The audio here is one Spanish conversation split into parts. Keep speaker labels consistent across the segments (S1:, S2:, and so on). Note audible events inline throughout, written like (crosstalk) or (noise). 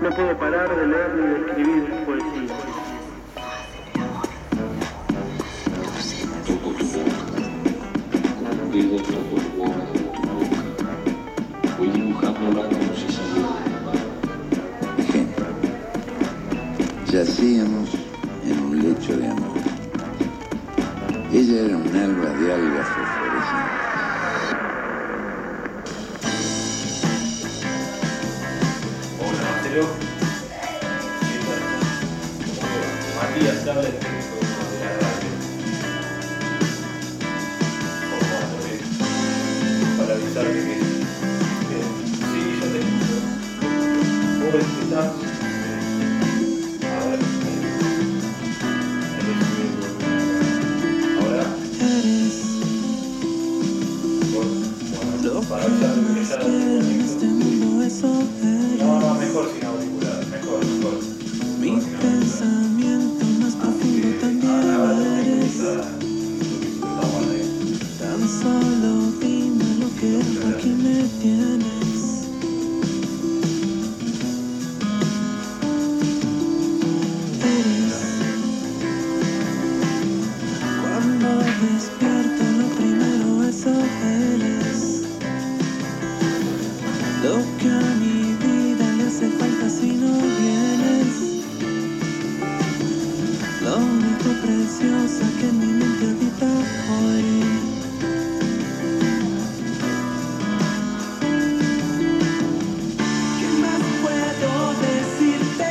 S1: No puedo parar de leer ni de escribir poesía.
S2: Toco tu boca, con un dedo toco el borde de tu boca. Voy dibujándola como si saliera de la mano.
S3: Ejemplo. Yacíamos en un lecho de amor. Ella era un alba de algas
S4: Marcelo. Matías habla el técnico de la radio. ¿Cómo ando, eh? Para avisarte que, sí, yo te escucho. Para avisarte que ya mejor sin auricular, mejor, mejor.
S5: Mi
S4: Mejor
S5: pensamiento más profundo también
S4: Ahora
S5: eres. Tan solo dime lo que aquí me tienes. Eres cuando despierto lo primero eso eres. Lo que a mi preciosa que mi mente habita hoy. ¿Qué más puedo decirte?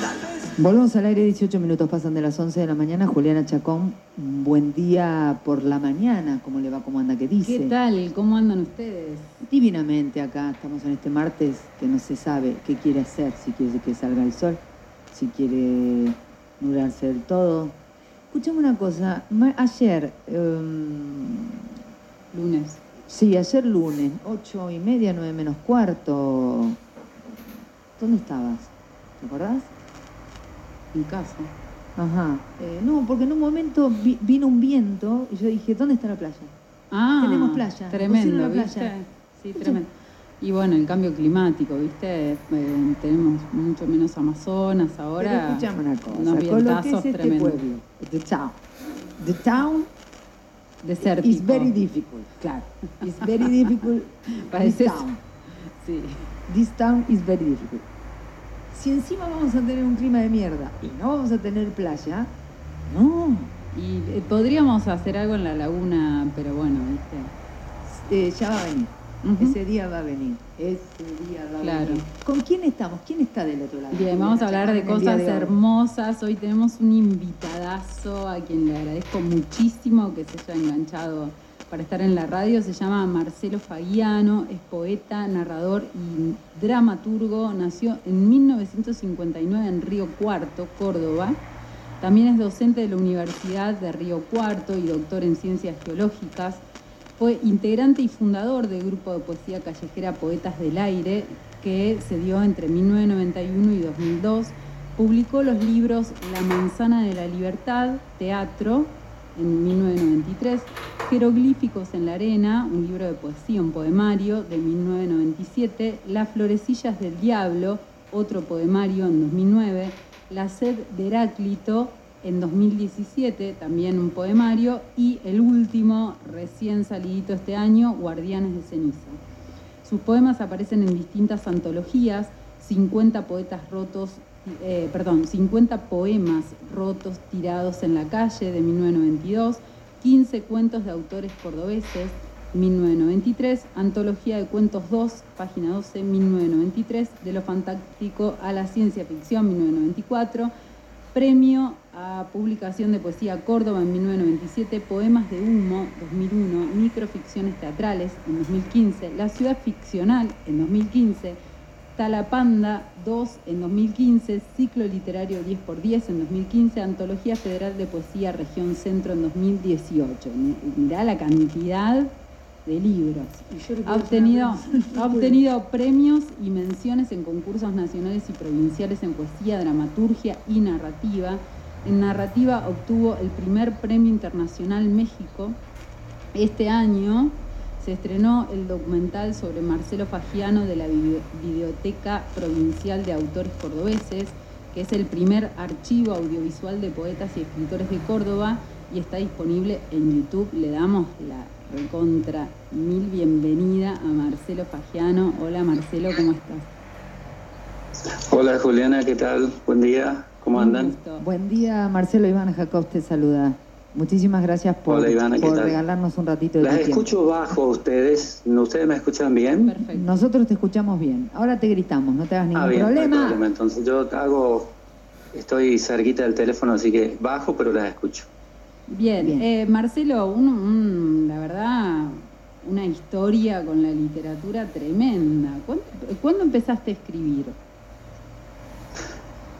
S5: Tal vez
S6: Volvemos al aire, 18 minutos pasan de las 11 de la mañana. Juliana Chacón, buen día por la mañana. ¿Cómo le va? ¿Cómo anda? ¿Qué dice?
S7: ¿Qué tal? ¿Cómo andan ustedes?
S6: Divinamente acá, estamos en este martes que no se sabe qué quiere hacer, si quiere que salga el sol, si quiere nublarse del todo. Escuchame una cosa, ayer, em,
S7: Lunes.
S6: sí, ayer lunes, ocho y media, nueve menos cuarto, ¿dónde estabas? ¿Te acordás?
S7: En casa.
S6: Ajá. Eh, no, porque en un momento vi- vino un viento y yo dije, ¿dónde está la playa?
S7: Ah,
S6: Tenemos playa.
S7: Tremendo,
S6: la.
S7: Sí, tremendo. Y bueno, el cambio climático, ¿viste? Eh, tenemos mucho menos Amazonas ahora.
S6: Pero escuchame una cosa,
S7: Unos
S6: que es este
S7: tremendos.
S6: pueblo, the town, the town
S7: Desértico.
S6: is very difficult, claro, it's very difficult, (laughs)
S7: Parece-
S6: this town,
S7: Sí.
S6: this town is very difficult. Si encima vamos a tener un clima de mierda y no vamos a tener playa, no,
S7: Y eh, podríamos hacer algo en la laguna, pero bueno, ¿viste?
S6: eh, ya va a venir, Ese día va a venir, ese día va a
S7: Claro.
S6: venir. ¿Con quién estamos? ¿Quién está del otro lado?
S7: Bien, vamos a hablar de cosas
S6: hoy.
S7: hermosas. Hoy tenemos un invitadazo a quien le agradezco muchísimo que se haya enganchado para estar en la radio. Se llama Marcelo Fagiano, es poeta, narrador y dramaturgo. Nació en 1959 en Río Cuarto, Córdoba. También es docente de la Universidad de Río Cuarto y doctor en ciencias geológicas. Fue integrante y fundador del grupo de poesía callejera Poetas del Aire, que se dio entre 1991 y 2002. Publicó los libros La manzana de la libertad, teatro, en 1993, Jeroglíficos en la arena, un libro de poesía, un poemario, de 1997, Las florecillas del diablo, otro poemario, en 2009, La sed de Heráclito, en 2017, también un poemario, y el último, recién salidito este año, Guardianes de Ceniza. Sus poemas aparecen en distintas antologías, 50 poetas rotos, eh, perdón, 50 poemas rotos tirados en la calle de 1992, 15 cuentos de autores cordobeses, 1993, Antología de Cuentos 2, página 12, 1993, De lo fantástico a la ciencia ficción, 1994, Premio a Publicación de Poesía Córdoba en 1997, Poemas de Humo 2001, Microficciones Teatrales en 2015, La Ciudad Ficcional en 2015, Talapanda 2 en 2015, Ciclo Literario 10x10 en 2015, Antología Federal de Poesía Región Centro en 2018. Mi- Mirá la cantidad de libros. Ha obtenido, ha obtenido premios y menciones en concursos nacionales y provinciales en poesía, dramaturgia y narrativa. En narrativa obtuvo el primer premio internacional México este año se estrenó el documental sobre Marcelo Fagiano de la Biblioteca Provincial de Autores Cordobeses, que es el primer archivo audiovisual de poetas y escritores de Córdoba y está disponible en YouTube. Le damos la recontra mil bienvenida a Marcelo Fagiano. Hola Marcelo, ¿cómo estás?
S8: Hola Juliana, ¿qué tal? Buen día, ¿cómo andan?
S6: Buen día Marcelo, Iván Jacob te saluda. Muchísimas gracias por, regalarnos un ratito de
S8: Las escucho bajo ustedes. ¿Ustedes me escuchan bien?
S6: Perfecto. Nosotros te escuchamos bien. Ahora te gritamos, no te hagas ningún
S8: ah, bien,
S6: problema.
S8: No hay problema. Entonces yo hago, estoy cerquita del teléfono, así que bajo, pero las escucho.
S7: Bien, Eh, Marcelo, la verdad, una historia con la literatura tremenda. ¿Cuándo empezaste a escribir?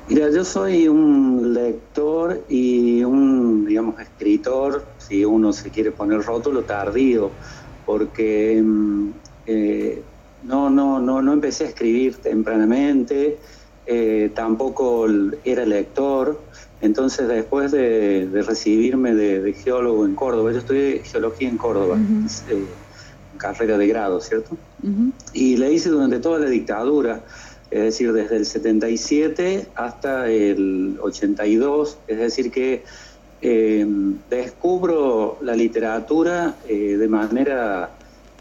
S8: Mira, yo soy un lector y un, digamos, escritor, si uno se quiere poner rótulo, tardío, porque mm, eh, no, no, no, no empecé a escribir tempranamente, eh, tampoco era lector, entonces después de, recibirme de, geólogo en Córdoba, yo estudié geología en Córdoba, eh, carrera de grado, ¿cierto? Y la hice durante toda la dictadura es decir, desde el 77 hasta el 82, es decir, que eh, descubro la literatura eh, de manera,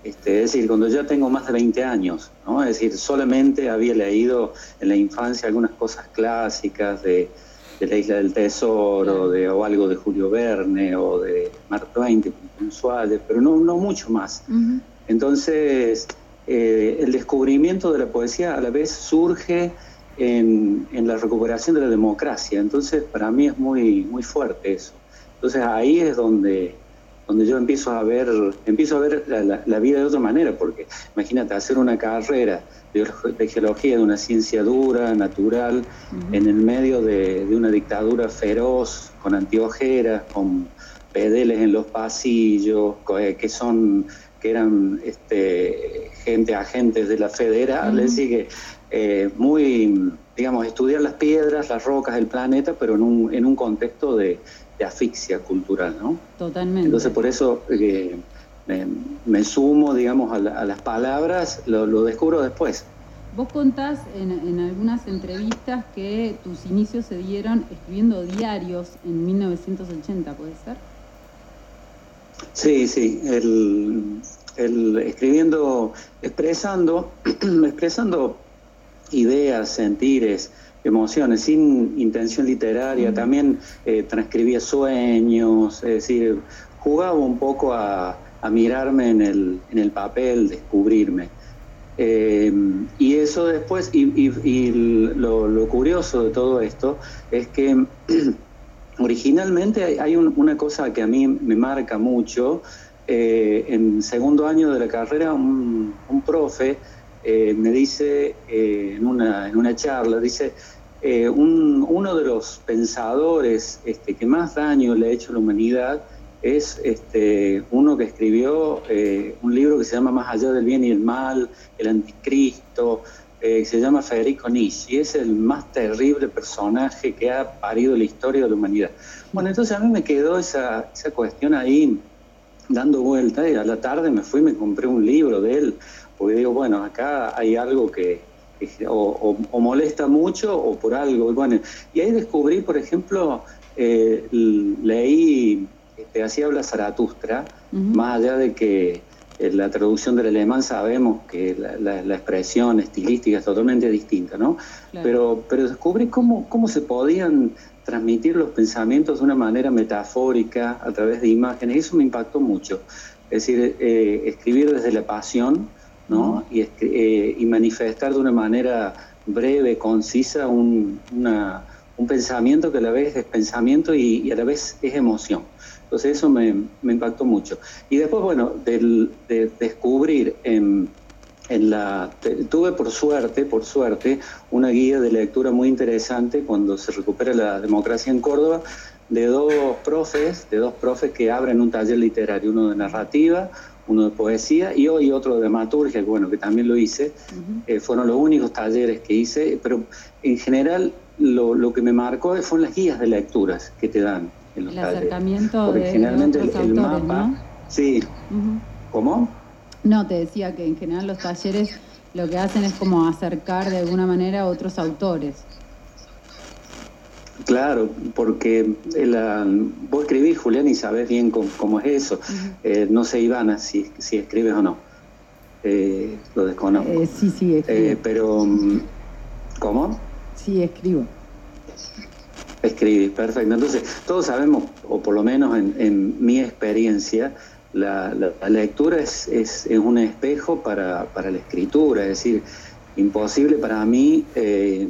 S8: este, es decir, cuando ya tengo más de 20 años, ¿no? es decir, solamente había leído en la infancia algunas cosas clásicas de, la Isla del Tesoro, de, o algo de Julio Verne, o de Mark Twain, de Suárez, pero no, no mucho más. Entonces, eh, el descubrimiento de la poesía a la vez surge en, la recuperación de la democracia. Entonces, para mí es muy, muy fuerte eso. Entonces, ahí es donde, donde yo empiezo a ver, empiezo a ver la, vida de otra manera, porque imagínate, hacer una carrera de, geología, de una ciencia dura, natural, en el medio de, de, una dictadura feroz, con antiojeras, con pedeles en los pasillos, que son que eran este, gente, agentes de la federal, le sigue eh, muy, digamos, estudiar las piedras, las rocas, el planeta, pero en un, en un contexto de, asfixia cultural, ¿no?
S7: Totalmente.
S8: Entonces por eso eh, me, sumo, digamos, a, las palabras, lo, descubro después.
S7: Vos contás en, en, algunas entrevistas que tus inicios se dieron escribiendo diarios en 1980, ¿puede ser?
S8: Sí, sí, el, escribiendo, expresando, (clears throat) expresando ideas, sentires, emociones, sin intención literaria, también eh, transcribía sueños, es decir, jugaba un poco a, mirarme en el, en el papel, descubrirme. Eh, y eso después, y, lo, curioso de todo esto es que (clears throat) originalmente hay una cosa que a mí me marca mucho. Eh, en segundo año de la carrera, un, profe eh, me dice eh, en, una, en una charla, dice, uno de los pensadores este, que más daño le ha hecho a la humanidad es este, uno que escribió un libro que se llama Más allá del bien y el mal, el anticristo, eh, se llama Federico Nietzsche y es el más terrible personaje que ha parido la historia de la humanidad. Bueno, entonces a mí me quedó esa, esa cuestión ahí dando vuelta y a la tarde me fui y me compré un libro de él, porque digo, bueno, acá hay algo que, o, molesta mucho o por algo. Bueno, y ahí descubrí, por ejemplo, eh, leí, este, así habla Zaratustra, más allá de que en la traducción del alemán sabemos que la, expresión estilística es totalmente distinta, ¿no? Pero, pero descubrí cómo, cómo se podían transmitir los pensamientos de una manera metafórica a través de imágenes, eso me impactó mucho. Es decir, eh, escribir desde la pasión, ¿no? Y, eh, y, manifestar de una manera breve, concisa, un, un pensamiento que a la vez es pensamiento y a la vez es emoción. Entonces eso me, impactó mucho. Y después, bueno, de descubrir en, la... Tuve por suerte, por suerte, una guía de lectura muy interesante cuando se recupera la democracia en Córdoba, de dos profes, de dos profes que abren un taller literario, uno de narrativa, uno de poesía y hoy otro de dramaturgia, bueno, que también lo hice. Eh, fueron los únicos talleres que hice, pero en general lo, lo que me marcó fueron las guías de lecturas que te dan
S7: el acercamiento
S8: Porque
S7: de
S8: generalmente el, mapa, sí, ¿cómo?
S7: No, te decía que en general los talleres lo que hacen es como acercar de alguna manera a otros autores.
S8: Claro, porque la, vos escribís, Julián, y sabés bien cómo, cómo es eso. Eh, no sé, Ivana, si, si escribes o no. Eh, lo desconozco.
S6: Eh, sí, sí, escribo.
S8: Eh, pero, mm, ¿cómo?
S6: Sí, escribo.
S8: Escribís, perfecto. Entonces, todos sabemos, o por lo menos en, en mi experiencia, la, lectura es, es, es un espejo para, para la escritura, es decir, imposible para mí eh,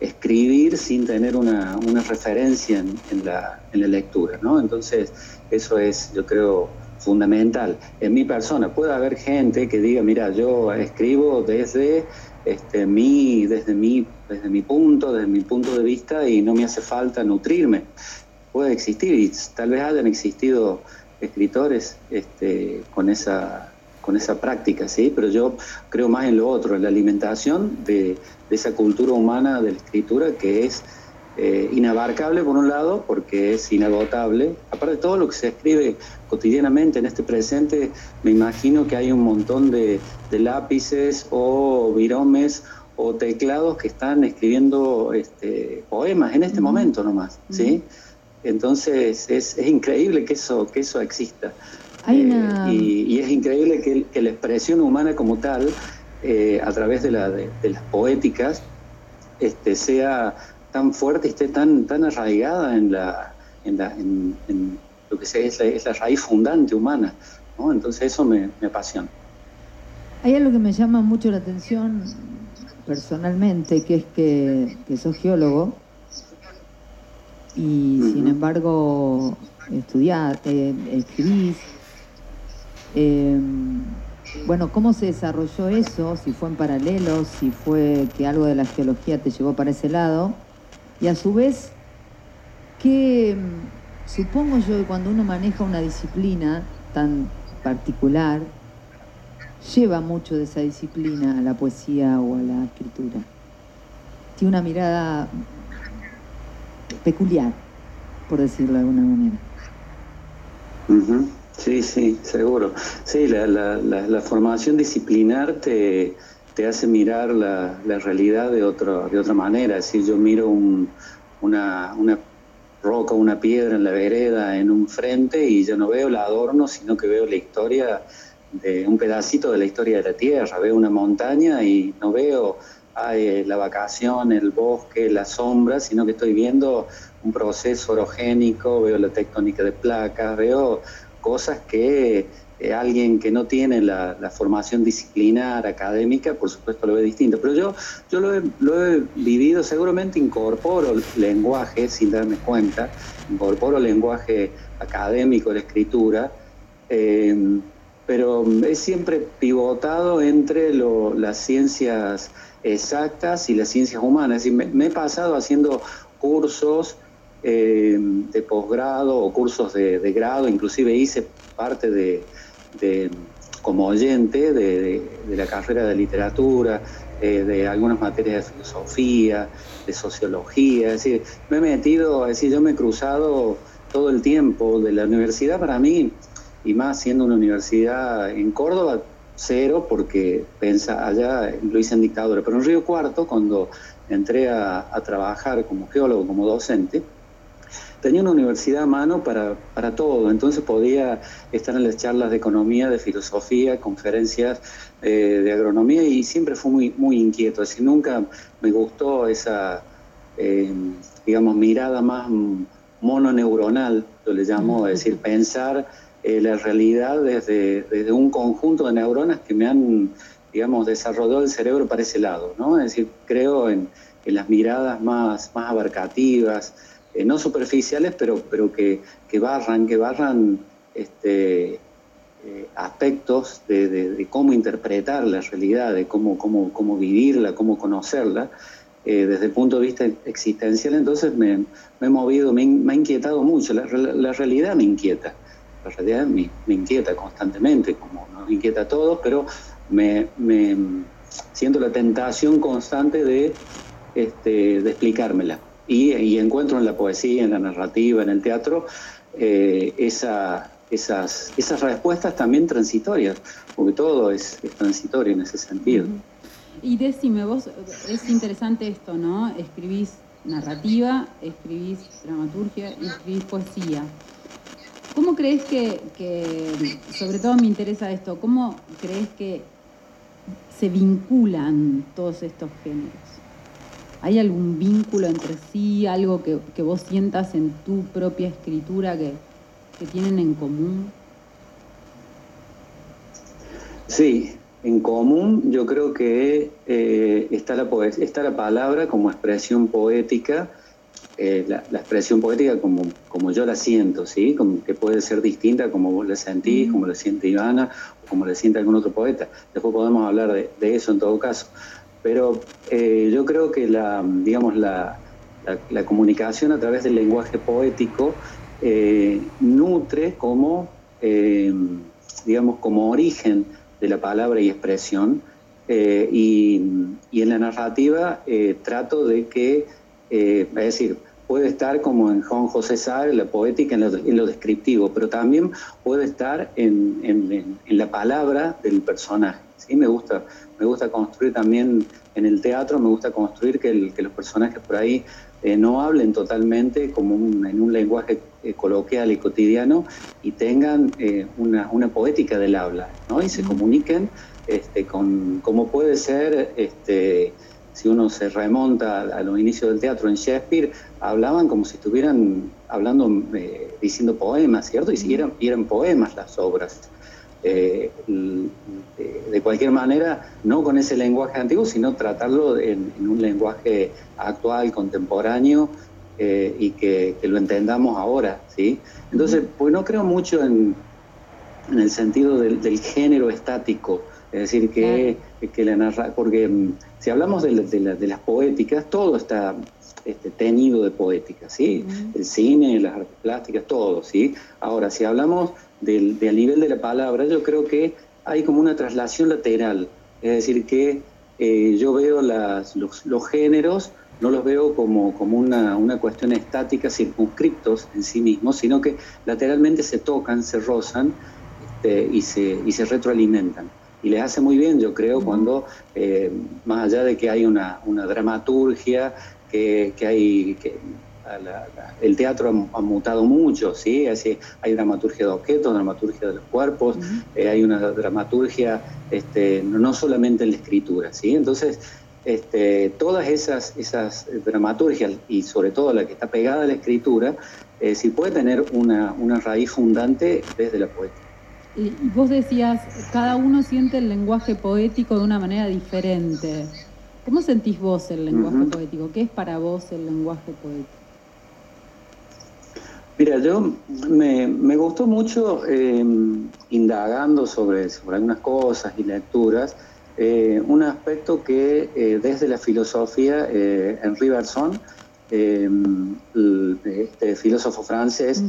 S8: escribir sin tener una, una referencia en, en la, en la lectura, ¿no? Entonces, eso es, yo creo, fundamental. En mi persona, puede haber gente que diga, mira, yo escribo desde este, mi, desde mi, desde mi punto, desde mi punto de vista y no me hace falta nutrirme. Puede existir y tal vez hayan existido escritores este, con esa con esa práctica, ¿sí? Pero yo creo más en lo otro, en la alimentación de, de esa cultura humana de la escritura que es eh, inabarcable por un lado, porque es inagotable. Aparte de todo lo que se escribe cotidianamente en este presente, me imagino que hay un montón de, de lápices o viromes o teclados que están escribiendo este, poemas en este momento nomás, ¿sí? Entonces es, es increíble que eso, que eso exista.
S6: Hay
S8: Eh, y, y es increíble que, que la expresión humana como tal, eh, a través de, la, de, de las poéticas, este, sea tan fuerte y esté tan, tan arraigada en, la, en, la, en, en lo que sea, es, la, es la raíz fundante humana. ¿no? Entonces eso me, me apasiona.
S6: Hay algo que me llama mucho la atención personalmente, que es que, que sos geólogo y sin embargo estudiás, eh, escribís. Eh, bueno, ¿cómo se desarrolló eso? Si fue en paralelo, si fue que algo de la geología te llevó para ese lado. Y a su vez, que supongo yo que cuando uno maneja una disciplina tan particular, lleva mucho de esa disciplina a la poesía o a la escritura. Tiene una mirada peculiar, por decirlo de alguna manera.
S8: Sí, sí, seguro. Sí, la, la, la, la formación disciplinar te, te hace mirar la, la realidad de, otro, de otra manera. Decir, yo miro un- una, una roca, una piedra en la vereda, en un frente, y yo no veo el adorno, sino que veo la historia de un pedacito de la historia de la tierra. Veo una montaña y no veo ay, la vacación, el bosque, la sombra, sino que estoy viendo un proceso orogénico, veo la tectónica de placas, veo cosas que eh, alguien que no tiene la, formación disciplinar, académica, por supuesto lo ve distinto. Pero yo, yo lo, he, lo he vivido, seguramente incorporo lenguaje sin darme cuenta, incorporo lenguaje académico, la escritura, eh, pero es siempre pivotado entre las ciencias exactas y las ciencias humanas. Y me, me he pasado haciendo cursos eh, de posgrado o cursos de, grado, inclusive hice parte de, como oyente de, la carrera de literatura, eh, de algunas materias de filosofía, de sociología, es decir, me he metido, es decir, yo me he cruzado todo el tiempo de la universidad para mí, y más siendo una universidad en Córdoba, cero, porque pensa, allá lo hice en dictadura, pero en Río Cuarto, cuando entré a trabajar como geólogo, como docente, tenía una universidad a mano para, para todo, entonces podía estar en las charlas de economía, de filosofía, conferencias eh, de agronomía y siempre fui muy, muy inquieto, decir, nunca me gustó esa, eh, digamos, mirada más mononeuronal, yo le llamo, es decir, pensar eh, la realidad desde, desde un conjunto de neuronas que me han, digamos, desarrollado el cerebro para ese lado, ¿no? Es decir, creo en, en las miradas más, más abarcativas, eh, no superficiales, pero, pero que, que barran, que barran este, eh, aspectos de, cómo interpretar la realidad, de cómo, cómo, cómo vivirla, cómo conocerla, eh, desde el punto de vista existencial. Entonces me, me he movido, me, me ha inquietado mucho, la, la realidad me inquieta, la realidad me, me inquieta constantemente, como nos inquieta a todos, pero me siento la tentación constante de, este, de explicármela. Y, encuentro en la poesía, en la narrativa, en el teatro, eh, esa, esas, esas respuestas también transitorias, porque todo es, es transitorio en ese sentido.
S7: Y decime, vos, es interesante esto, ¿no? Escribís narrativa, escribís dramaturgia y escribís poesía. ¿Cómo crees que, que, sobre todo me interesa esto, cómo crees que se vinculan todos estos géneros? ¿Hay algún vínculo entre sí, algo que, que vos sientas en tu propia escritura que, que tienen en común?
S8: Sí, en común yo creo que eh, está, la está la palabra como expresión poética, eh, la, expresión poética como, como yo la siento, ¿sí? Como que puede ser distinta como vos la sentís, como la siente Ivana, o como la siente algún otro poeta. Después podemos hablar de, eso en todo caso. Pero eh, yo creo que la, digamos, la, la, comunicación a través del lenguaje poético nutre como, digamos, como origen de la palabra y expresión. Eh, y, en la narrativa eh, trato de que, eh, es decir, puede estar como en Juan José Sar, la poética, en lo, descriptivo, pero también puede estar en, la palabra del personaje. ¿Sí? Me, gusta, me gusta construir también en el teatro, me gusta construir que, los personajes por ahí no hablen totalmente como en un lenguaje coloquial y cotidiano y tengan una, una, poética del habla ¿no? y se comuniquen este, con cómo puede ser, este, si uno se remonta a, los inicios del teatro en Shakespeare, hablaban como si estuvieran hablando, eh, diciendo poemas, ¿cierto? Y, si eran, eran poemas las obras. Eh, de cualquier manera, no con ese lenguaje antiguo, sino tratarlo en, un lenguaje actual, contemporáneo, eh, y que, lo entendamos ahora, ¿sí? Entonces, pues no creo mucho en, en el sentido del, del género estático, es decir, que, que la narra, porque mm, si hablamos de, de, las poéticas, todo está este, tenido de poética, ¿sí? El cine, las artes plásticas, todo, ¿sí? Ahora, si hablamos del, del, nivel de la palabra, yo creo que hay como una traslación lateral, es decir, que eh, yo veo las, los, géneros, no los veo como, como una, una cuestión estática, circunscriptos en sí mismos, sino que lateralmente se tocan, se rozan este, y, se, y se retroalimentan. Y les hace muy bien, yo creo, cuando, eh, más allá de que hay una, una dramaturgia, que, que hay... Que, el teatro ha, mutado mucho, ¿sí? Así, hay dramaturgia de objetos, dramaturgia de los cuerpos, eh, hay una dramaturgia este, no solamente en la escritura, ¿sí? Entonces, este, todas esas, esas dramaturgias, y sobre todo la que está pegada a la escritura, eh, sí puede tener una, una raíz fundante desde la poética.
S7: Y vos decías, cada uno siente el lenguaje poético de una manera diferente. ¿Cómo sentís vos el lenguaje poético? ¿Qué es para vos el lenguaje poético?
S8: Mira, yo me, gustó mucho em, indagando sobre, sobre algunas cosas y lecturas, eh, un aspecto que eh, desde la filosofía, eh, Henri Bergson, em, este filósofo francés,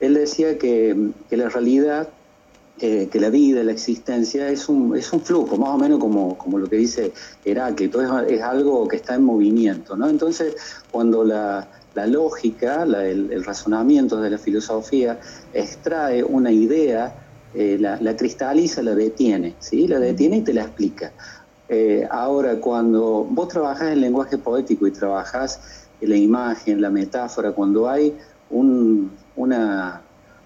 S8: él decía que, que la realidad que la vida, la existencia es un, es un flujo, más o menos como, como lo que dice Heráclito, es, es algo que está en movimiento. ¿no? Entonces, cuando la, la lógica, el, razonamiento de la filosofía extrae una idea, eh, la, la, cristaliza, la detiene, ¿sí? la detiene y te la explica. Eh, ahora, cuando vos trabajás en lenguaje poético y trabajás la imagen, la metáfora, cuando hay un, una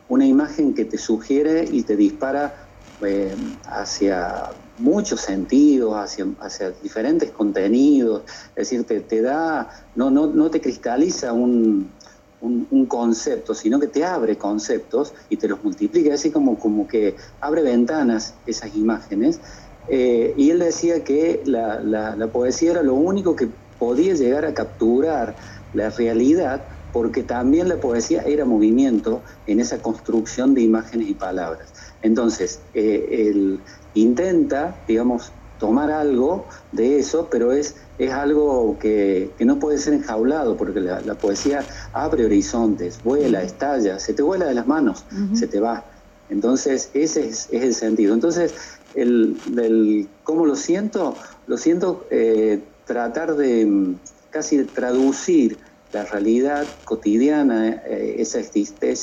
S8: una imagen que te sugiere y te dispara eh, hacia muchos sentidos, hacia, diferentes contenidos, es decir, te, da, no, no, no te cristaliza un, un, concepto, sino que te abre conceptos y te los multiplica, así como, como que abre ventanas esas imágenes. Eh, y él decía que la, la, poesía era lo único que podía llegar a capturar la realidad porque también la poesía era movimiento en esa construcción de imágenes y palabras. Entonces, eh, él intenta, digamos, tomar algo de eso, pero es, es algo que, no puede ser enjaulado, porque la, poesía abre horizontes, vuela, estalla, se te vuela de las manos, se te va. Entonces, ese es, el sentido. Entonces, el, ¿cómo lo siento? Lo siento eh, tratar de casi traducir la realidad cotidiana, eh, esa es-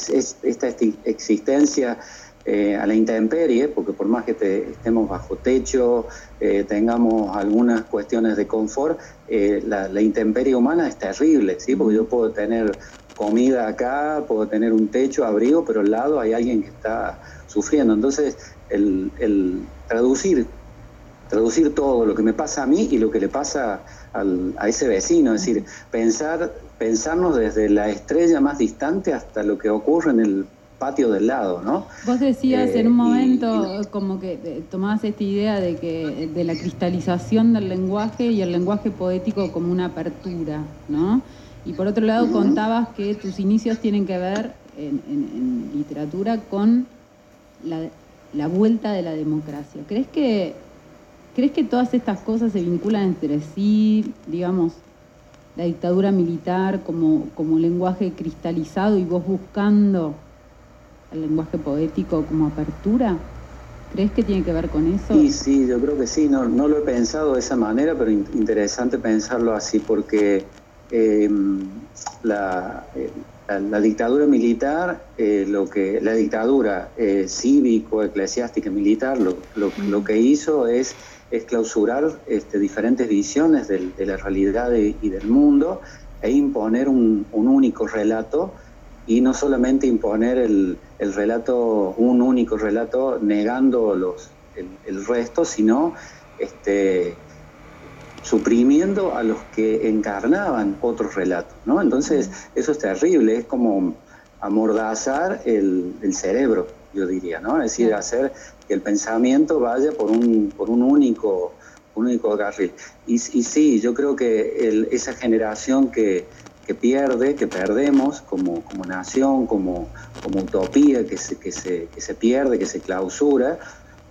S8: es- esta existencia eh, a la intemperie, porque por más que te- estemos bajo techo, eh, tengamos algunas cuestiones de confort, eh, la, intemperie humana es terrible, ¿sí? porque yo puedo tener comida acá, puedo tener un techo, abrigo, pero al lado hay alguien que está sufriendo. Entonces, el traducir traducir todo lo que me pasa a mí y lo que le pasa al- a ese vecino, es decir, pensar, pensarnos desde la estrella más distante hasta lo que ocurre en el patio del lado, ¿no?
S7: Vos decías
S8: Eh,
S7: en un
S8: y-
S7: momento como que tomabas esta idea de que de la cristalización del lenguaje y el lenguaje poético como una apertura, ¿no? Y por otro lado contabas que tus inicios tienen que ver en, en- en literatura con la, la vuelta de la democracia. ¿Crees que crees que todas estas cosas se vinculan entre sí, digamos? La dictadura militar como, como lenguaje cristalizado y vos buscando el lenguaje poético como apertura? ¿Crees que tiene que ver con eso?
S8: Sí, sí, yo creo que sí, no, no lo he pensado de esa manera, pero in- interesante pensarlo así, porque eh, la, eh, la- la dictadura militar, eh, lo que la dictadura eh, cívico, eclesiástica, militar, lo, lo- lo que hizo es, es clausurar este, diferentes visiones del- de la realidad y, y del mundo e imponer un, un único relato y no solamente imponer el, el relato, un único relato, negando los, el, el resto, sino este, suprimiendo a los que encarnaban otros relatos. ¿no? Entonces, eso es terrible, es como amordazar el, el cerebro, yo diría, ¿no? es decir, hacer que el pensamiento vaya por un, por un único un único carril. Y, y sí, yo creo que el- esa generación que, que pierde, que perdemos como, como nación, como, como utopía, que se, que, se, que se pierde, que se clausura,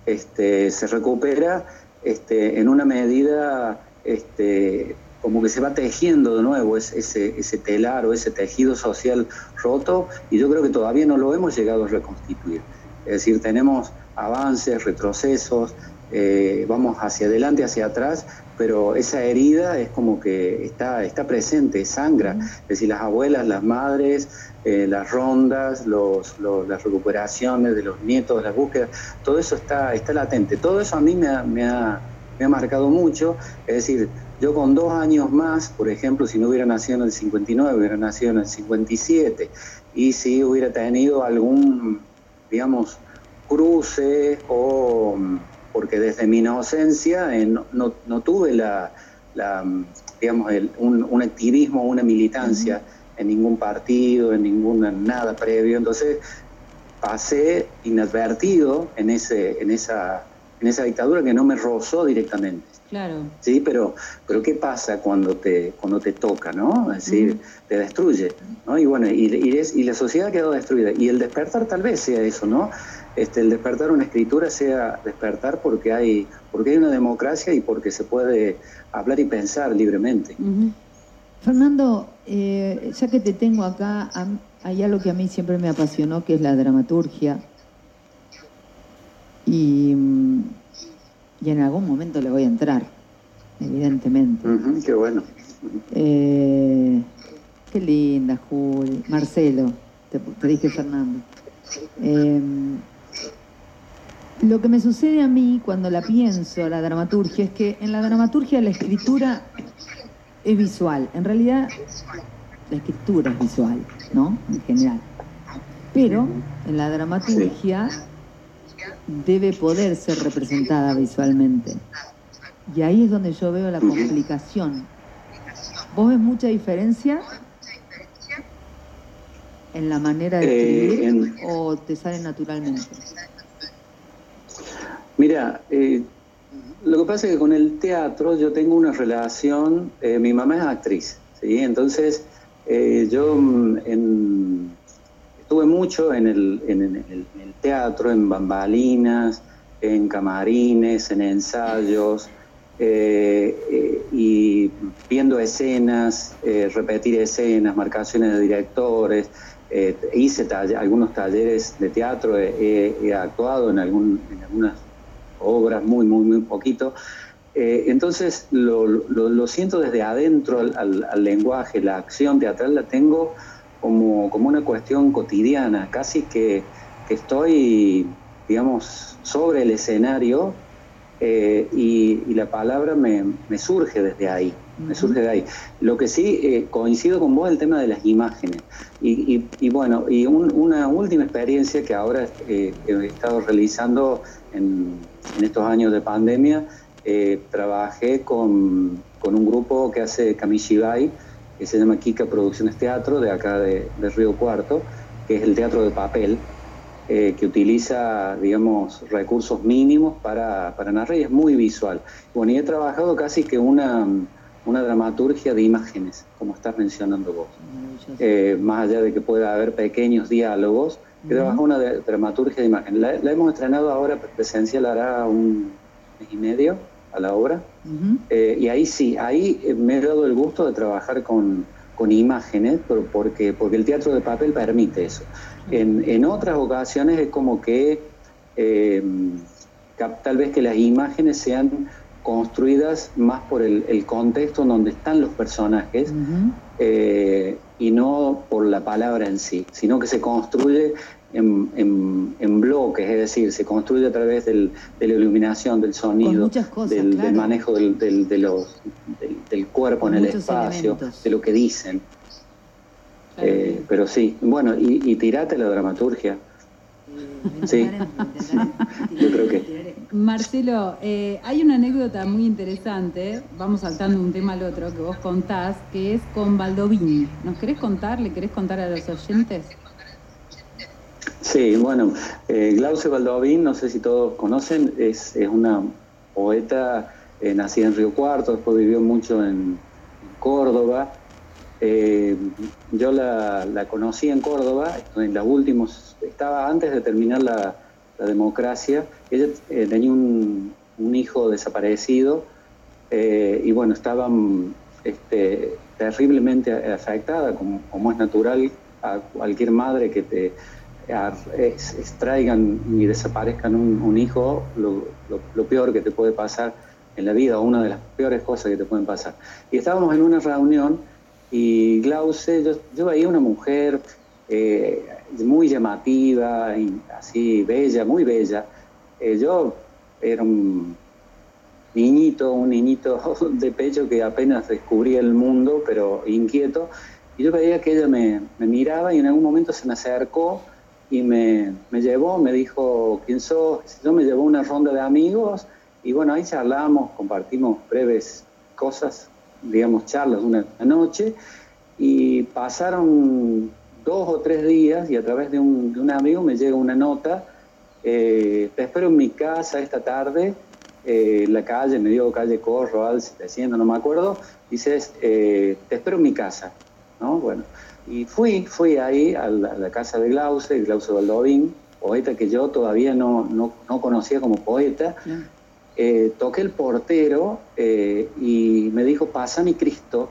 S8: este, se recupera este, en una medida este, como que se va tejiendo de nuevo es- ese, ese telar o ese tejido social roto y yo creo que todavía no lo hemos llegado a reconstituir. Es decir, tenemos avances, retrocesos, eh, vamos hacia adelante, hacia atrás, pero esa herida es como que está, está presente, sangra. Es decir, las abuelas, las madres, eh, las rondas, los, los- las recuperaciones de los nietos, las búsquedas, todo eso está, está latente. Todo eso a mí me ha, me ha- me ha marcado mucho. Es decir, yo con dos años más, por ejemplo, si no hubiera nacido en el 59, hubiera nacido en el 57, y si hubiera tenido algún, digamos, cruce o porque desde mi inocencia eh, no, no- no tuve la, la, digamos, el- un, un activismo, una militancia en ningún partido, en ninguna nada previo. Entonces pasé inadvertido en, ese, en, esa, en esa dictadura que no me rozó directamente.
S7: Claro.
S8: Sí, pero, pero ¿qué pasa cuando te, cuando te toca, no? Es decir, te destruye, ¿no? Y bueno, y, y es- y la sociedad quedó destruida. Y el despertar tal vez sea eso, ¿no? Este, el despertar una escritura sea despertar porque hay, porque hay una democracia y porque se puede hablar y pensar libremente.
S6: Fernando, eh, ya que te tengo acá, hay algo que a mí siempre me apasionó, que es la dramaturgia. Y, mm, y en algún momento le voy a entrar, evidentemente.
S8: Qué bueno.
S6: Eh, qué linda, Juli. Marcelo, te, te dije Fernando. Eh, lo que me sucede a mí cuando la pienso, la dramaturgia, es que en la dramaturgia la escritura es visual. En realidad, la escritura es visual, ¿no? En general. Pero en la dramaturgia debe poder ser representada visualmente. Y ahí es donde yo veo la complicación. ¿Vos ves mucha diferencia en la manera de
S8: Eh,
S6: escribir
S8: en-
S6: o te sale naturalmente?
S8: Mira, eh, lo que pasa es que con el teatro yo tengo una relación, eh, mi mamá es actriz, ¿sí? Entonces eh, yo mm, en- estuve mucho en el, en, el- teatro, en bambalinas, en camarines, en ensayos, eh, eh, y viendo escenas, repetir escenas, marcaciones de directores, hice algunos talleres de teatro, he actuado en, algún, en algunas obras, muy, muy, muy poquito, Eh, entonces lo, lo- lo siento desde adentro al, al- al lenguaje, la acción teatral la tengo como, como una cuestión cotidiana, casi que, que estoy, digamos, sobre el escenario eh, y, y la palabra me, me surge desde ahí, me surge de ahí. Lo que sí, eh, coincido con vos el tema de las imágenes. Y, y- y bueno, y un- una última experiencia que ahora eh, he estado realizando en, en estos años de pandemia, eh, trabajé con, con un grupo que hace Kamishibai, que se llama Kika Producciones Teatro, de acá de, de Río Cuarto, que es el teatro de papel, eh, que utiliza, digamos, recursos mínimos para, para narrar y es muy visual. Bueno, y he trabajado casi que una, una dramaturgia de imágenes, como estás mencionando vos. Eh, más allá de que pueda haber pequeños diálogos,
S6: Ujú.
S8: trabajado una de- dramaturgia de imágenes. La, la hemos estrenado ahora presencial, hará un mes y medio a la obra. Eh, y ahí sí, ahí eh, me he dado el gusto de trabajar con, con imágenes, pero porque, porque el teatro de papel permite eso. En, en otras ocasiones es como que eh, tal vez que las imágenes sean construidas más por el, el contexto en donde están los personajes eh, y no por la palabra en sí, sino que se construye en, en- en bloques, es decir, se construye a través del- de la iluminación, del sonido,
S6: cosas,
S8: del, manejo del, del- de los- del- del cuerpo
S6: Con
S8: en el espacio,
S6: elementos.
S8: de lo que dicen.
S7: Claro.
S8: Eh, pero sí, bueno, y, y tirate la dramaturgia. Sí. (laughs) Yo creo que-
S6: tiraré.
S7: Marcelo, eh, hay una anécdota muy interesante, vamos saltando un tema al otro, que vos contás, que es con Baldovín. ¿Nos querés contar, le querés contar a los oyentes?
S8: Sí, bueno, eh, Glauce Baldovín, no sé si todos conocen, es, es una poeta eh, nacida en Río Cuarto, después vivió mucho en, en Córdoba. Eh, yo la, la conocí en Córdoba, en los últimos, estaba antes de terminar la, la democracia. Ella eh, tenía un, un hijo desaparecido eh, y bueno, estaba mm, este, terriblemente afectada, como, como es natural a cualquier madre que te extraigan y desaparezcan un, un hijo, lo, lo- lo peor que te puede pasar en la vida, o una de las peores cosas que te pueden pasar. Y estábamos en una reunión y Glauce, yo, yo veía una mujer eh, muy llamativa, y así bella, muy bella. Eh, yo era un niñito, un niñito (laughs) de pecho que apenas descubría el mundo, pero inquieto. Y yo veía que ella me, me miraba y en algún momento se me acercó y me, me llevó, me dijo, ¿quién sos? Yo me llevó una ronda de amigos y bueno, ahí charlamos, compartimos breves cosas, digamos, charlas una noche y pasaron dos o tres días y a través de un, de un amigo me llega una nota, eh, te espero en mi casa esta tarde, eh, la calle, me dio calle Corro, al 700, no me acuerdo, dices, eh, te espero en mi casa, ¿no? Bueno, y fui, fui ahí a la, a la casa de Glauce, Glauce Baldovín, poeta que yo todavía no, no, no conocía como poeta, eh, toqué el portero eh, y me dijo, pasa mi Cristo.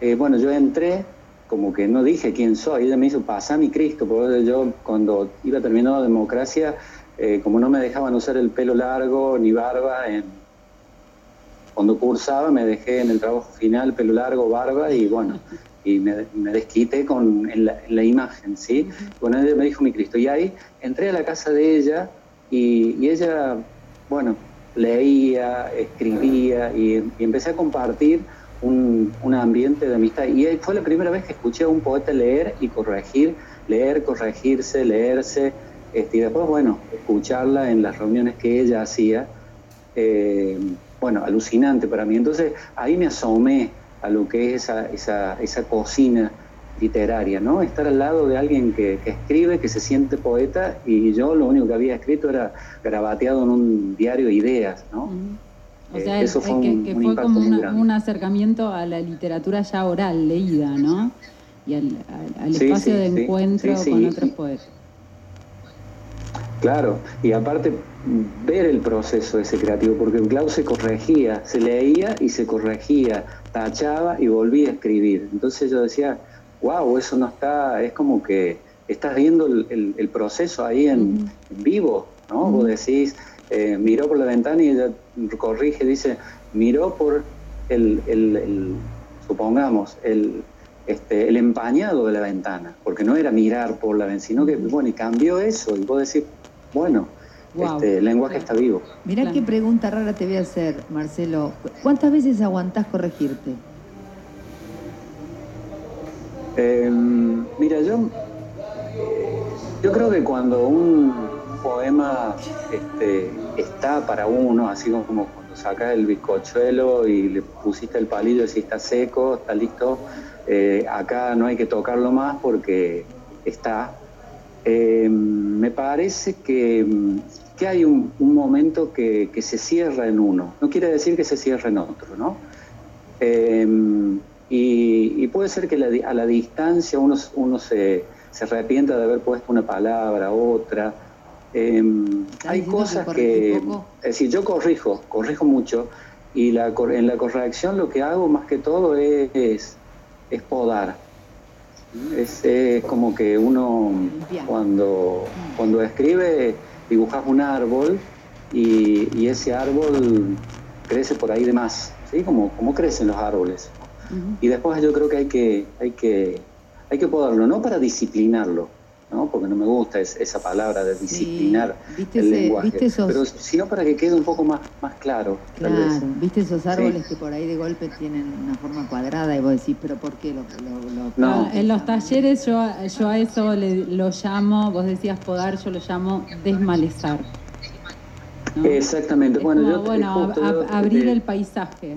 S8: Eh, bueno, yo entré, como que no dije quién soy, ella me dijo, pasa mi Cristo, porque yo cuando iba terminando la democracia, eh, como no me dejaban usar el pelo largo ni barba, en- cuando cursaba me dejé en el trabajo final pelo largo, barba y bueno, y me, me desquité con, en, la, en la imagen, ¿sí? Bueno, ella me dijo mi Cristo. Y ahí entré a la casa de ella y, y ella, bueno, leía, escribía y, y empecé a compartir un, ambiente de amistad. Y fue la primera vez que escuché a un poeta leer y corregir, leer, corregirse, leerse. Este, y después, bueno, escucharla en las reuniones que ella hacía. eh, bueno, alucinante para mí. Entonces ahí me asomé a lo que es esa, esa, esa cocina literaria, ¿no? Estar al lado de alguien que, escribe, que se siente poeta, y yo lo único que había escrito era grabateado en un diario ideas, ¿no?
S7: O
S8: Eh,
S7: sea,
S8: eso fue
S7: que,
S8: un-
S7: que
S8: un
S7: fue
S8: impacto
S7: como
S8: muy
S7: una-
S8: grande.
S7: un acercamiento a la literatura ya oral, leída, ¿no? Y al, al- al
S8: Sí,
S7: espacio
S8: sí,
S7: de
S8: sí,
S7: encuentro con otros poetas.
S8: Claro, y aparte mm, ver el proceso ese creativo, porque Klaus se corregía, se leía y se corregía, tachaba y volvía a escribir. Entonces yo decía, wow, eso no está, es como que estás viendo el, el- el proceso ahí en, en vivo, ¿no? Vos decís, eh, miró por la ventana y ella corrige, dice, miró por el, el- el- supongamos, el, este, el empañado de la ventana, porque no era mirar por la ventana, sino que, bueno, y cambió eso, y vos decís, bueno,
S7: Wow.
S8: este, el lenguaje está vivo.
S6: Mirá
S7: Claro.
S6: qué pregunta rara te voy a hacer, Marcelo. ¿Cuántas veces aguantás corregirte?
S8: Eh, mira, yo, yo creo que cuando un poema este, está para uno, así como cuando sacas el bizcochuelo y le pusiste el palillo y si está seco, está listo, eh, acá no hay que tocarlo más porque está. Eh, me parece que, que hay un, momento que, se cierra en uno. No quiere decir que se cierre en otro, ¿no? Eh, y, puede ser que a la distancia uno, uno se, se arrepienta de haber puesto una palabra, otra. Eh, hay cosas que, es decir, yo corrijo, corrijo mucho y la, en la corrección lo que hago más que todo es, es, es podar. Es, es como que uno cuando, cuando escribe dibujas un árbol y, y ese árbol crece por ahí de más, ¿sí? como, como crecen los árboles. Y después yo creo que hay que, hay que, hay que podarlo, no para disciplinarlo, ¿no? porque no me gusta es- esa palabra de disciplinar
S6: ¿Viste
S8: el
S6: ese-
S8: lenguaje,
S6: viste esos-
S8: pero sino para que quede un poco más, más claro, tal vez.
S6: Claro, viste esos árboles que por ahí de golpe tienen una forma cuadrada y vos decís, pero ¿por qué lo, lo, lo-
S8: No.
S7: Ah, En los talleres yo, a- yo a eso le, lo llamo, vos decías podar, yo lo llamo desmalezar. ¿no?
S8: Exactamente,
S7: Es
S8: bueno,
S7: como,
S8: yo
S7: bueno,
S8: justo
S7: ab-
S8: yo-
S7: ab- abrir
S8: eh,
S7: el paisaje.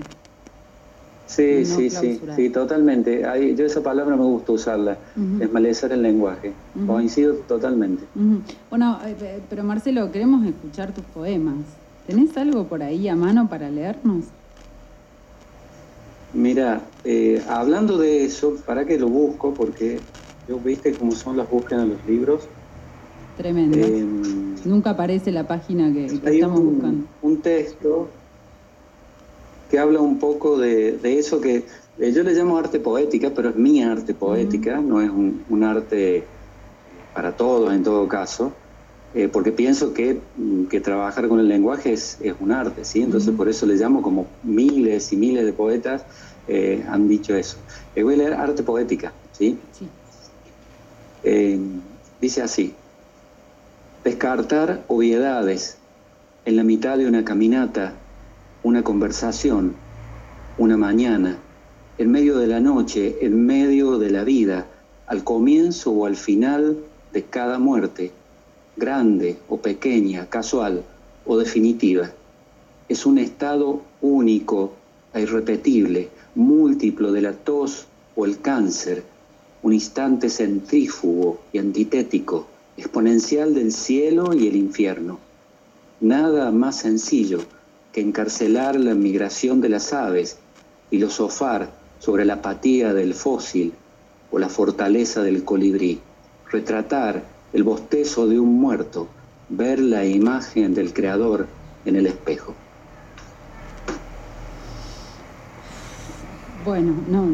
S8: Sí,
S7: no
S8: sí, sí,
S7: clausurar.
S8: sí, totalmente. Ahí, yo esa palabra me gusta usarla,
S7: Ujú.
S8: desmalezar el lenguaje. Coincido totalmente.
S7: Bueno, eh, pero Marcelo, queremos escuchar tus poemas. ¿Tenés algo por ahí a mano para leernos?
S8: Mira, eh, hablando de eso, para que lo busco, porque yo viste cómo son las búsquedas en los libros.
S7: Tremendo.
S8: Eh,
S7: Nunca aparece la página que, que
S8: hay
S7: estamos
S8: un,
S7: buscando.
S8: un texto que habla un poco de, de eso que eh, yo le llamo arte poética, pero es mi arte poética, no es un, un arte para todos en todo caso, eh, porque pienso que, mm, que trabajar con el lenguaje es, es un arte, ¿sí? Entonces por eso le llamo como miles y miles de poetas eh, han dicho eso. Voy a leer arte poética, ¿sí?
S7: Sí.
S8: Eh, dice así, descartar obviedades en la mitad de una caminata, una conversación, una mañana, en medio de la noche, en medio de la vida, al comienzo o al final de cada muerte, grande o pequeña, casual o definitiva. Es un estado único e irrepetible, múltiplo de la tos o el cáncer, un instante centrífugo y antitético, exponencial del cielo y el infierno. Nada más sencillo encarcelar la migración de las aves, filosofar sobre la apatía del fósil o la fortaleza del colibrí, retratar el bostezo de un muerto, ver la imagen del creador en el espejo.
S7: Bueno, no,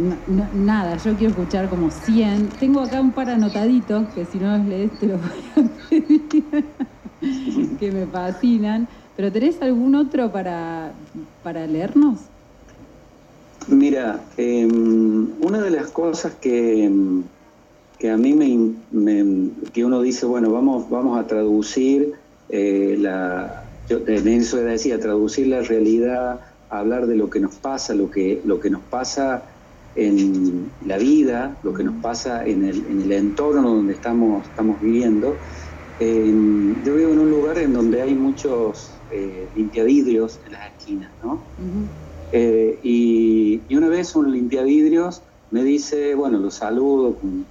S7: nada, yo quiero escuchar como 100. Tengo acá un par anotaditos que si no los lees te los voy a pedir, (laughs) que me fascinan. ¿Pero tenés algún otro para, para leernos?
S8: Mira, eh, una de las cosas que, em, que a mí me, me- que uno dice, bueno, vamos, vamos a traducir eh, la, yo en eso decía, traducir la realidad, hablar de lo que nos pasa, lo que, lo que nos pasa en la vida, lo que nos pasa en el, en el entorno donde estamos, estamos viviendo. Eh, yo vivo en un lugar en donde hay muchos eh, limpiavidrios en las esquinas, ¿no? Eh, y, y una vez un limpiavidrios me dice, bueno, lo saludo con-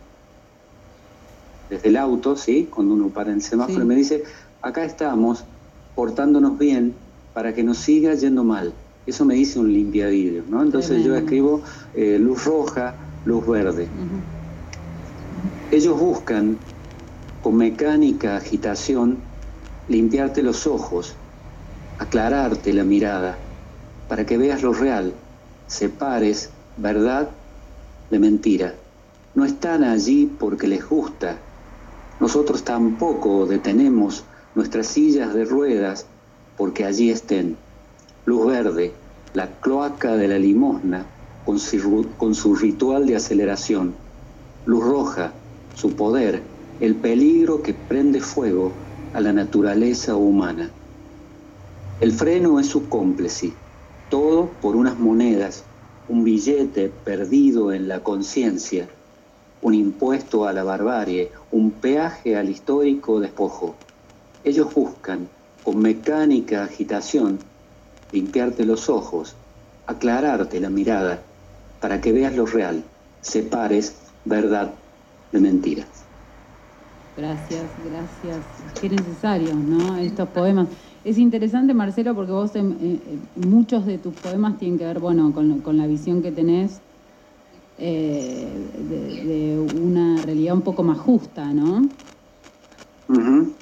S8: desde el auto, ¿sí? Cuando uno para en semáforo,
S7: Sí.
S8: me dice, acá estamos portándonos bien para que nos siga yendo mal. Eso me dice un limpiavidrios, ¿no? Entonces yo escribo eh, luz roja, luz verde. Ellos buscan, con mecánica agitación, limpiarte los ojos, aclararte la mirada, para que veas lo real, separes verdad de mentira. No están allí porque les gusta. Nosotros tampoco detenemos nuestras sillas de ruedas porque allí estén. Luz verde, la cloaca de la limosna con su, con su ritual de aceleración. Luz roja, su poder, el peligro que prende fuego a la naturaleza humana. El freno es su cómplice, todo por unas monedas, un billete perdido en la conciencia, un impuesto a la barbarie, un peaje al histórico despojo. Ellos buscan, con mecánica agitación, limpiarte los ojos, aclararte la mirada, para que veas lo real, separes verdad de mentira.
S7: Gracias, gracias. Qué necesario, ¿no? Estos poemas. Es interesante, Marcelo, porque vos en, en- en muchos de tus poemas tienen que ver, bueno, con, con la visión que tenés eh, de, de una realidad un poco más justa, ¿no?
S8: Ujú.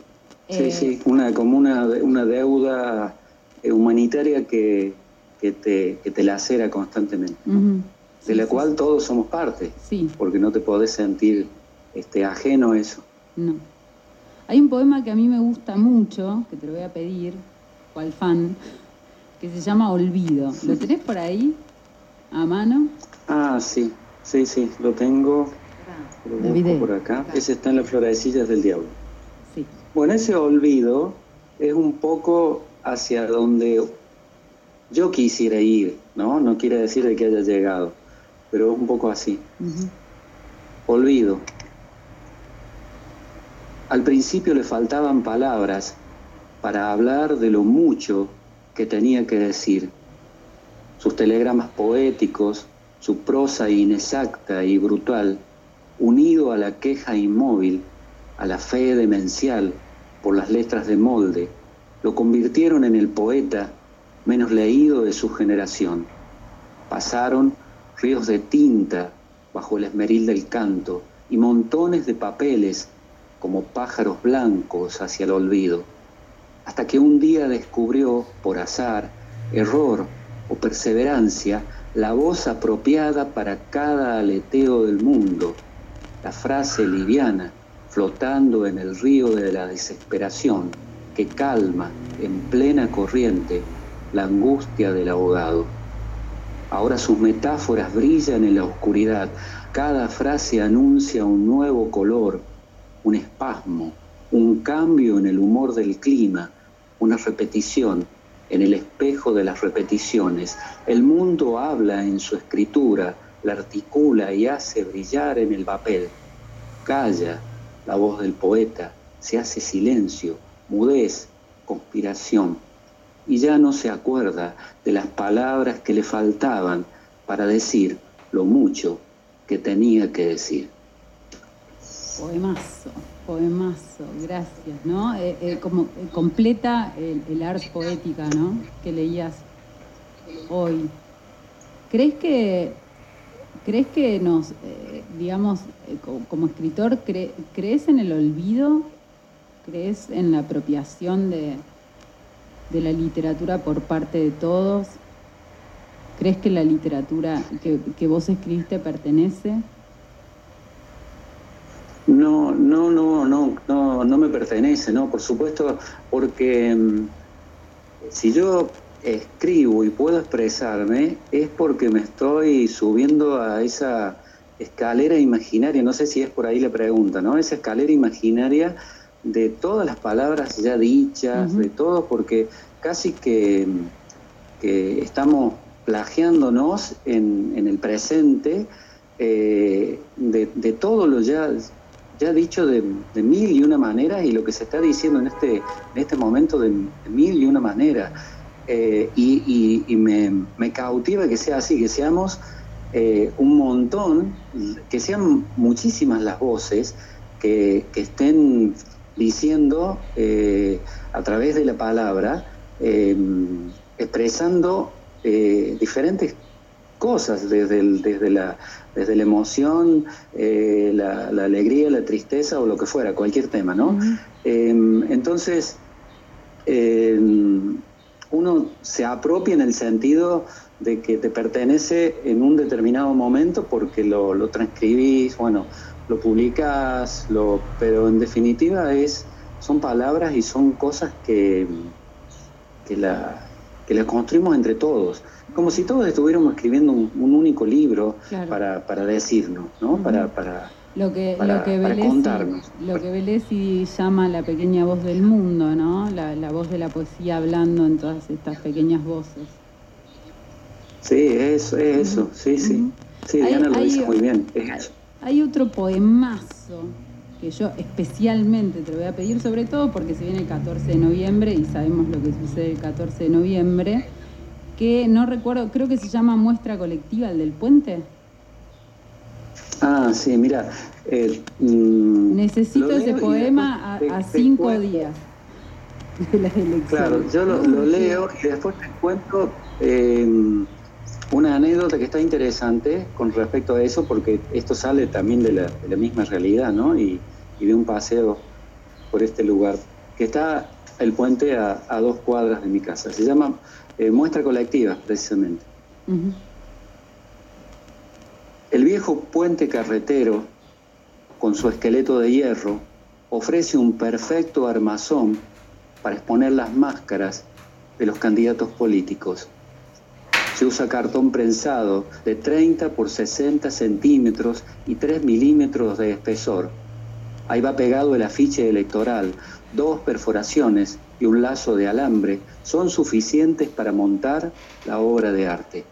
S8: Sí,
S7: Eh,
S8: sí, una, como una, una deuda eh, humanitaria que, que, te, que te lacera constantemente, de la cual todos somos parte,
S7: Sí,
S8: porque no te podés sentir este, ajeno a eso.
S7: no. Hay un poema que a mí me gusta mucho, que te lo voy a pedir, cual fan, que se llama Olvido. ¿Lo tenés por ahí, a mano?
S8: Ah, sí, sí, sí, lo tengo, lo busco por acá. Ese está en las florecillas del diablo.
S7: Sí.
S8: Bueno, ese olvido es un poco hacia donde yo quisiera ir, ¿no? No quiere decir de que haya llegado, pero es un poco así. Olvido. Al principio le faltaban palabras para hablar de lo mucho que tenía que decir. Sus telegramas poéticos, su prosa inexacta y brutal, unido a la queja inmóvil, a la fe demencial por las letras de molde, lo convirtieron en el poeta menos leído de su generación. Pasaron ríos de tinta bajo el esmeril del canto y montones de papeles como pájaros blancos hacia el olvido, hasta que un día descubrió, por azar, error o perseverancia, la voz apropiada para cada aleteo del mundo, la frase liviana flotando en el río de la desesperación que calma en plena corriente la angustia del ahogado. Ahora sus metáforas brillan en la oscuridad, cada frase anuncia un nuevo color, un espasmo, un cambio en el humor del clima, una repetición en el espejo de las repeticiones. El mundo habla en su escritura, la articula y hace brillar en el papel. Calla la voz del poeta, se hace silencio, mudez, conspiración, y ya no se acuerda de las palabras que le faltaban para decir lo mucho que tenía que decir.
S7: Poemazo, poemazo, gracias, ¿no? Eh, eh, como eh, completa el, el arte poética, ¿no? Que leías hoy. ¿Crees que, crees que nos, digamos, co- como escritor, cre- crees en el olvido? ¿Crees en la apropiación de, de la literatura por parte de todos? ¿Crees que la literatura que, que vos escribiste pertenece?
S8: No, no, no, no, no, no me pertenece, ¿no? Por supuesto, porque mm, si yo escribo y puedo expresarme es porque me estoy subiendo a esa escalera imaginaria, no sé si es por ahí la pregunta, ¿no? Esa escalera imaginaria de todas las palabras ya dichas, de todo, porque casi que, que estamos plagiándonos en, en el presente eh, de, de todo lo ya, ya dicho de, mil y una maneras y lo que se está diciendo en este, en este momento de, mil y una manera. Eh, y me, cautiva que sea así, que seamos eh, un montón, que sean muchísimas las voces que, estén diciendo eh, a través de la palabra, expresando diferentes cosas, desde, el- desde, la, desde la emoción, eh, la, la alegría, la tristeza o lo que fuera, cualquier tema, ¿no? Eh, entonces, eh, uno se apropia en el sentido de que te pertenece en un determinado momento porque lo, lo transcribís, bueno, lo publicás, lo, pero en definitiva es, son palabras y son cosas que, que, la, que la construimos entre todos, como si todos estuviéramos escribiendo un, un único libro
S7: Claro.
S8: para, para decirnos, ¿no? Para, para,
S7: Lo que,
S8: para-
S7: lo que
S8: para
S7: Velesi,
S8: contarnos.
S7: lo que Velesi llama la pequeña voz del mundo, ¿no? La, la voz de la poesía hablando en todas estas pequeñas voces.
S8: Sí, es, es eso, sí, sí. Sí,
S7: Hay-
S8: Diana lo
S7: hay-
S8: dice muy bien, es.
S7: Hay otro poemazo que yo especialmente te lo voy a pedir, sobre todo porque se viene el 14 de noviembre y sabemos lo que sucede el 14 de noviembre, que no recuerdo, creo que se llama Muestra Colectiva, el del puente.
S8: Ah, sí, mira. eh, mm,
S7: Necesito ese poema a,
S8: después
S7: cinco
S8: cuento.
S7: días de las elecciones.
S8: Claro, yo lo, lo leo y después te cuento eh, una anécdota que está interesante con respecto a eso, porque esto sale también de la, de la misma realidad, ¿no? Y, y de un paseo por este lugar, que está el puente a, a dos cuadras de mi casa. Se llama eh, Muestra Colectiva, precisamente. El viejo puente carretero, con su esqueleto de hierro, ofrece un perfecto armazón para exponer las máscaras de los candidatos políticos. Se usa cartón prensado de 30 por 60 centímetros y 3 milímetros de espesor. Ahí va pegado el afiche electoral. Dos perforaciones y un lazo de alambre son suficientes para montar la obra de arte.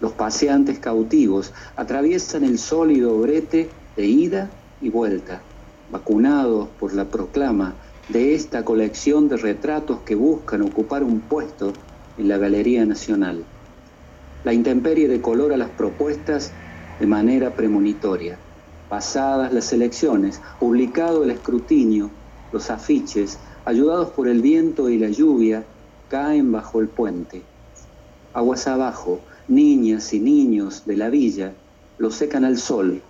S8: Los paseantes cautivos atraviesan el sólido brete de ida y vuelta, vacunados por la proclama de esta colección de retratos que buscan ocupar un puesto en la Galería Nacional. La intemperie decolora las propuestas de manera premonitoria. Pasadas las elecciones, publicado el escrutinio, los afiches, ayudados por el viento y la lluvia, caen bajo el puente. Aguas abajo, niñas y niños de la villa los secan al sol,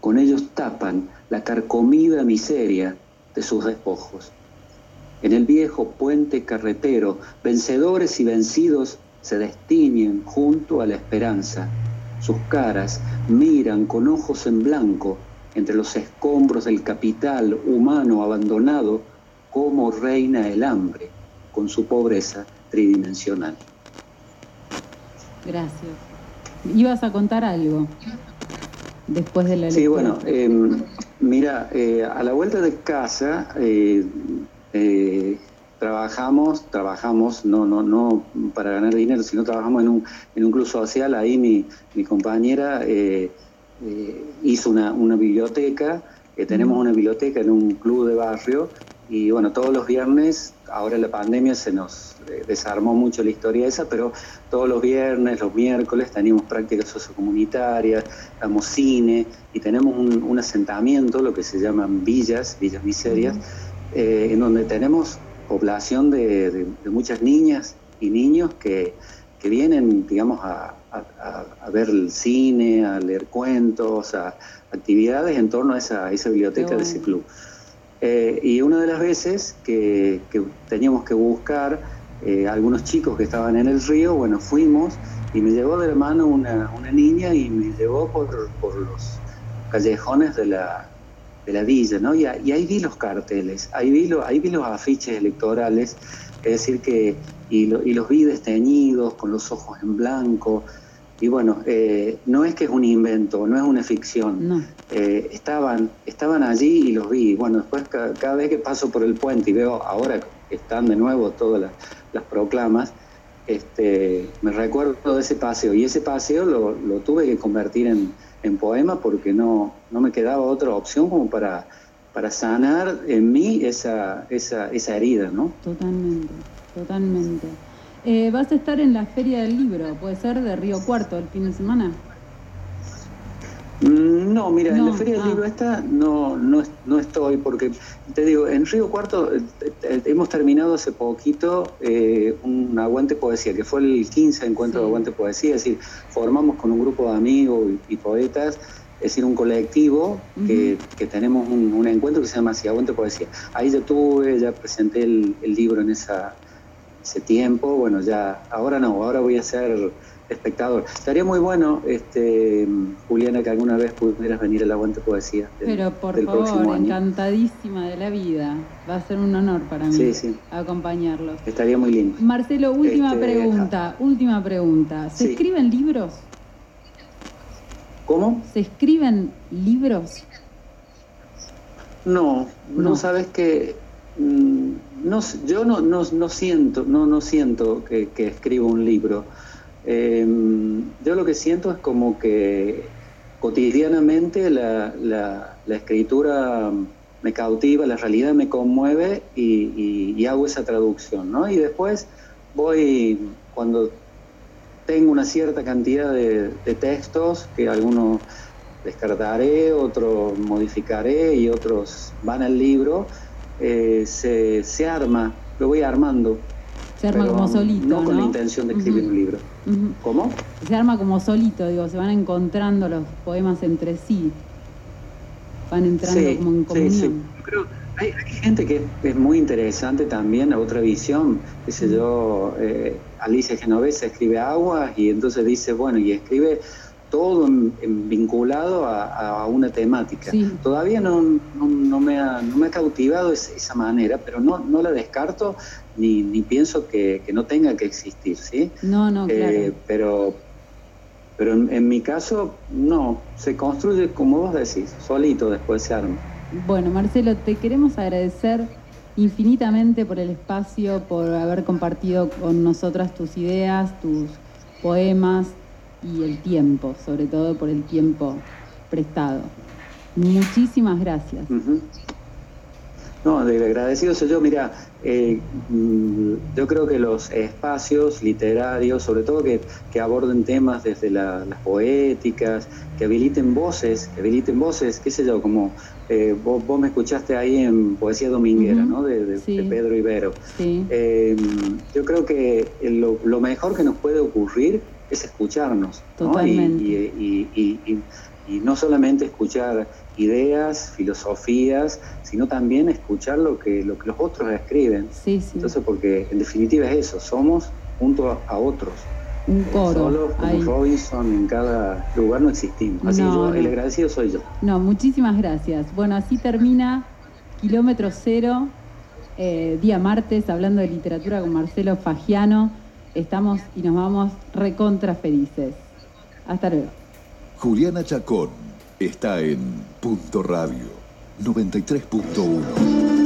S8: con ellos tapan la carcomida miseria de sus despojos. En el viejo puente carretero, vencedores y vencidos se destiñen junto a la esperanza. Sus caras miran con ojos en blanco entre los escombros del capital humano abandonado cómo reina el hambre con su pobreza tridimensional.
S7: Gracias. Ibas a contar algo después de la
S8: Sí,
S7: lectura.
S8: bueno, eh, mira, eh, a la vuelta de casa eh, trabajamos, trabajamos, no, no, no para ganar dinero, sino trabajamos en un, en un club social. Ahí mi, mi compañera hizo una, una biblioteca, tenemos una biblioteca en un club de barrio y bueno, todos los viernes, ahora la pandemia se nos eh, desarmó mucho la historia esa, pero todos los viernes, los miércoles teníamos prácticas sociocomunitarias, damos cine y tenemos un, un asentamiento, lo que se llaman villas, villas miserias, eh, en donde tenemos población de, de- de muchas niñas y niños que, que vienen, digamos, a, a- a- a ver el cine, a leer cuentos, a actividades en torno a esa, a esa biblioteca de ese club. Eh, y una de las veces que, que teníamos que buscar eh, algunos chicos que estaban en el río, bueno, fuimos y me llevó de la mano una, una niña y me llevó por, por los callejones de la, de la villa, ¿no? Y, ahí vi los carteles, ahí vi, lo- ahí vi los afiches electorales, es decir, que y, lo- y los vi desteñidos, con los ojos en blanco. Y bueno, eh, no es que es un invento, no es una ficción.
S7: No.
S8: Eh, estaban, estaban allí y los vi. Bueno, después ca- cada, vez que paso por el puente y veo ahora que están de nuevo todas las, las proclamas, este, me recuerdo de ese paseo. Y ese paseo lo, lo tuve que convertir en, en poema porque no, no me quedaba otra opción como para, para sanar en mí esa, esa, esa herida, ¿no?
S7: Totalmente, totalmente. Eh, vas a estar en la Feria del Libro, puede ser de Río Cuarto el fin de semana.
S8: Mm, No, mira, en la Feria del
S7: ah.
S8: Libro esta no, no, no estoy, porque te digo, en Río Cuarto eh, eh, hemos terminado hace poquito eh, un aguante poesía, que fue el 15 encuentro
S7: Sí.
S8: de aguante poesía, es decir, formamos con un grupo de amigos y, y poetas, es decir, un colectivo que, que tenemos un, un encuentro que se llama así, Aguante Poesía. Ahí yo tuve, ya presenté el, el libro en esa, ese tiempo, bueno, ya, ahora no, ahora voy a hacer espectador. Estaría muy bueno, este, Juliana, que alguna vez pudieras venir al Aguante Poesía. del-
S7: Pero por
S8: del
S7: favor, encantadísima de la vida. Va a ser un honor para mí
S8: Sí, sí.
S7: acompañarlos.
S8: Estaría muy lindo.
S7: Marcelo, última
S8: Este,
S7: pregunta, última pregunta. ¿Se
S8: Sí.
S7: escriben libros?
S8: ¿Cómo?
S7: ¿Se escriben libros?
S8: No, no,
S7: No.
S8: sabes que no, s- yo no, no, no siento, no, no siento que, que escribo un libro. Eh, yo lo que siento es como que cotidianamente la, la- la escritura me cautiva, la realidad me conmueve y, hago esa traducción, ¿no? Y después voy, cuando tengo una cierta cantidad de textos, que algunos descartaré, otros modificaré y otros van al libro, eh, se, se arma, lo voy armando.
S7: Se arma
S8: pero
S7: como solito,
S8: No
S7: ¿no?
S8: con la intención de escribir un libro. ¿Cómo?
S7: Se arma como solito, digo, se van encontrando los poemas entre sí. Van entrando
S8: Sí,
S7: como en
S8: sí,
S7: comunión.
S8: sí. Creo- hay, hay gente que es muy interesante también, otra visión, sé yo, eh, Alicia Genovesa escribe aguas y entonces dice, bueno, y escribe todo vinculado a, a una temática.
S7: Sí.
S8: Todavía no, no, no me ha, no me ha cautivado es- esa manera, pero no, no la descarto ni, ni pienso que, que no tenga que existir, ¿sí?
S7: No, no, claro.
S8: Eh, pero pero en, en mi caso, no, se construye como vos decís, solito después se arma.
S7: Bueno, Marcelo, te queremos agradecer infinitamente por el espacio, por haber compartido con nosotras tus ideas, tus poemas y el tiempo, sobre todo por el tiempo prestado. Muchísimas gracias.
S8: No, de agradecido soy yo. Mira, eh, mm, yo creo que los espacios literarios, sobre todo que, que aborden temas desde la- las poéticas, que habiliten voces, que habiliten voces, qué sé yo, como eh, vos, vos me escuchaste ahí en Poesía Dominguera, ¿no? De, de-
S7: sí.
S8: de Pedro Ibero.
S7: Sí.
S8: Eh, yo creo que lo, lo mejor que nos puede ocurrir es escucharnos. ¿no?
S7: Totalmente.
S8: Y, y- y- y- y no solamente escuchar ideas, filosofías, sino también escuchar lo que, lo que los otros escriben.
S7: Sí, sí.
S8: Entonces, porque en definitiva es eso, somos junto a, otros.
S7: Un coro.
S8: Solos como
S7: ahí.
S8: Robinson en cada lugar no existimos. Así
S7: No,
S8: que yo, el
S7: no.
S8: agradecido soy yo.
S7: No, muchísimas gracias. Bueno, así termina Kilómetro Cero, eh, día martes, hablando de literatura con Marcelo Fagiano. Estamos y nos vamos recontra felices. Hasta luego.
S9: Juliana Chacón está en Punto Radio 93.1.